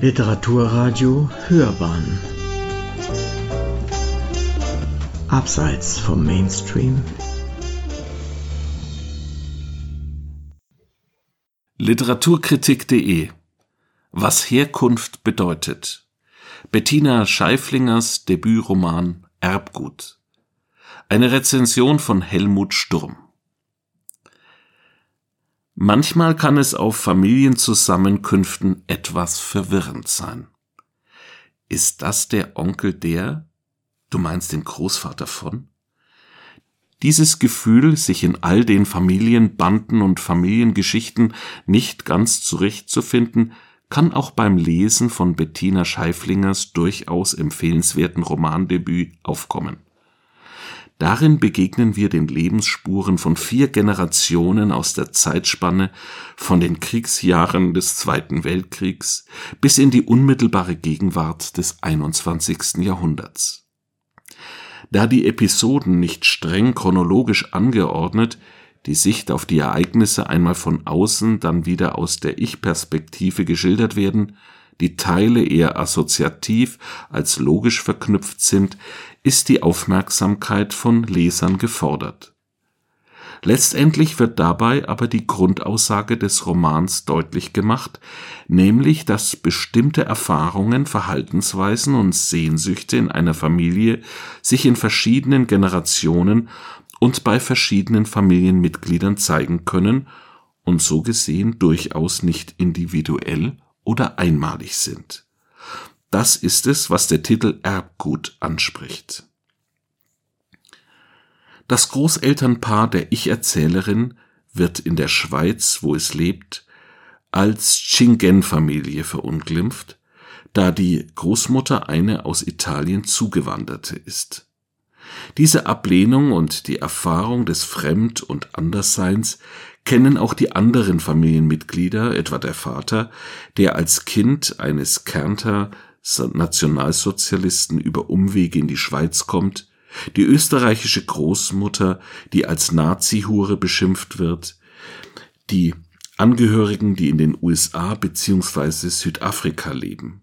Literaturradio Hörbahn. Abseits vom Mainstream. Literaturkritik.de Was Herkunft bedeutet. Bettina Scheiflingers Debütroman Erbgut. Eine Rezension von Helmut Sturm Manchmal kann es auf Familienzusammenkünften etwas verwirrend sein. Ist das der Onkel der? Du meinst den Großvater von? Dieses Gefühl, sich in all den Familienbanden und Familiengeschichten nicht ganz zurechtzufinden, kann auch beim Lesen von Bettina Scheiflingers durchaus empfehlenswerten Romandebüt aufkommen. Darin begegnen wir den Lebensspuren von vier Generationen aus der Zeitspanne von den Kriegsjahren des Zweiten Weltkriegs bis in die unmittelbare Gegenwart des 21. Jahrhunderts. Da die Episoden nicht streng chronologisch angeordnet, die Sicht auf die Ereignisse einmal von außen, dann wieder aus der Ich-Perspektive geschildert werden, die Teile eher assoziativ als logisch verknüpft sind, ist die Aufmerksamkeit von Lesern gefordert. Letztendlich wird dabei aber die Grundaussage des Romans deutlich gemacht, nämlich dass bestimmte Erfahrungen, Verhaltensweisen und Sehnsüchte in einer Familie sich in verschiedenen Generationen und bei verschiedenen Familienmitgliedern zeigen können und so gesehen durchaus nicht individuell oder einmalig sind. Das ist es, was der Titel Erbgut anspricht. Das Großelternpaar der Ich-Erzählerin wird in der Schweiz, wo es lebt, als Chingen-Familie verunglimpft, da die Großmutter eine aus Italien zugewanderte ist. Diese Ablehnung und die Erfahrung des Fremd- und Andersseins kennen auch die anderen Familienmitglieder, etwa der Vater, der als Kind eines Kärnter Nationalsozialisten über Umwege in die Schweiz kommt, die österreichische Großmutter, die als Nazi-Hure beschimpft wird, die Angehörigen, die in den USA bzw. Südafrika leben.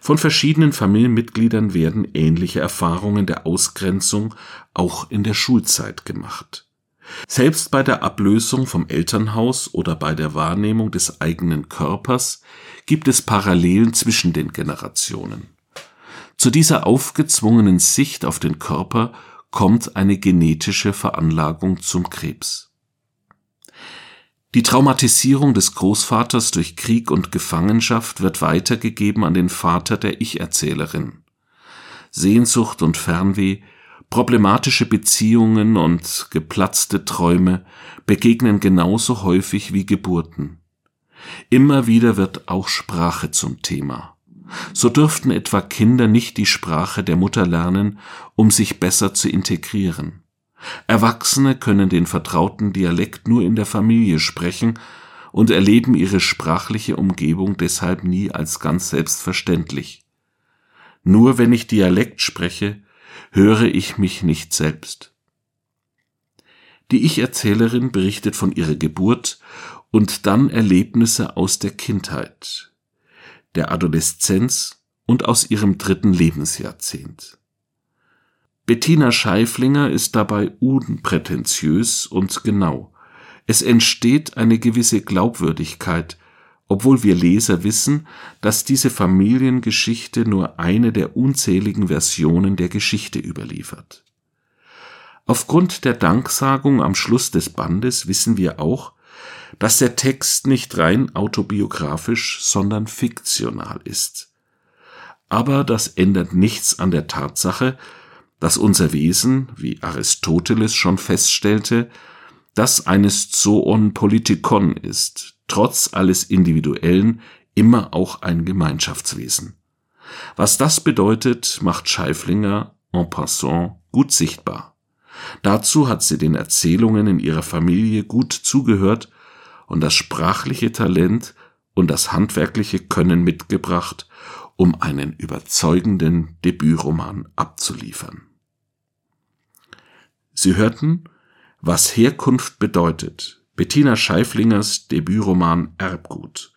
Von verschiedenen Familienmitgliedern werden ähnliche Erfahrungen der Ausgrenzung auch in der Schulzeit gemacht. Selbst bei der Ablösung vom Elternhaus oder bei der Wahrnehmung des eigenen Körpers gibt es Parallelen zwischen den Generationen. Zu dieser aufgezwungenen Sicht auf den Körper kommt eine genetische Veranlagung zum Krebs. Die Traumatisierung des Großvaters durch Krieg und Gefangenschaft wird weitergegeben an den Vater der Ich-Erzählerin. Sehnsucht und Fernweh Problematische Beziehungen und geplatzte Träume begegnen genauso häufig wie Geburten. Immer wieder wird auch Sprache zum Thema. So dürften etwa Kinder nicht die Sprache der Mutter lernen, um sich besser zu integrieren. Erwachsene können den vertrauten Dialekt nur in der Familie sprechen und erleben ihre sprachliche Umgebung deshalb nie als ganz selbstverständlich. Nur wenn ich Dialekt spreche, höre ich mich nicht selbst. Die Ich-Erzählerin berichtet von ihrer Geburt und dann Erlebnisse aus der Kindheit, der Adoleszenz und aus ihrem dritten Lebensjahrzehnt. Bettina Scheiflinger ist dabei unprätentiös und genau. Es entsteht eine gewisse Glaubwürdigkeit, obwohl wir Leser wissen, dass diese Familiengeschichte nur eine der unzähligen Versionen der Geschichte überliefert. Aufgrund der Danksagung am Schluss des Bandes wissen wir auch, dass der Text nicht rein autobiografisch, sondern fiktional ist. Aber das ändert nichts an der Tatsache, dass unser Wesen, wie Aristoteles schon feststellte, das eines Zoon Politikon ist, trotz alles Individuellen immer auch ein Gemeinschaftswesen. Was das bedeutet, macht Scheiflinger en passant gut sichtbar. Dazu hat sie den Erzählungen in ihrer Familie gut zugehört und das sprachliche Talent und das handwerkliche Können mitgebracht, um einen überzeugenden Debütroman abzuliefern. Sie hörten, was Herkunft bedeutet, Bettina Scheiflingers Debütroman Erbgut.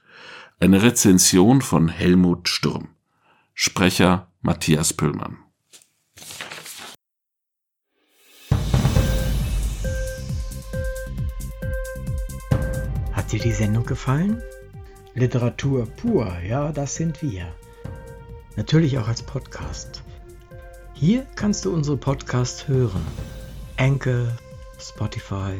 Eine Rezension von Helmut Sturm. Sprecher Matthias Püllmann. Hat dir die Sendung gefallen? Literatur pur, ja, das sind wir. Natürlich auch als Podcast. Hier kannst du unsere Podcasts hören. Anchor, Spotify,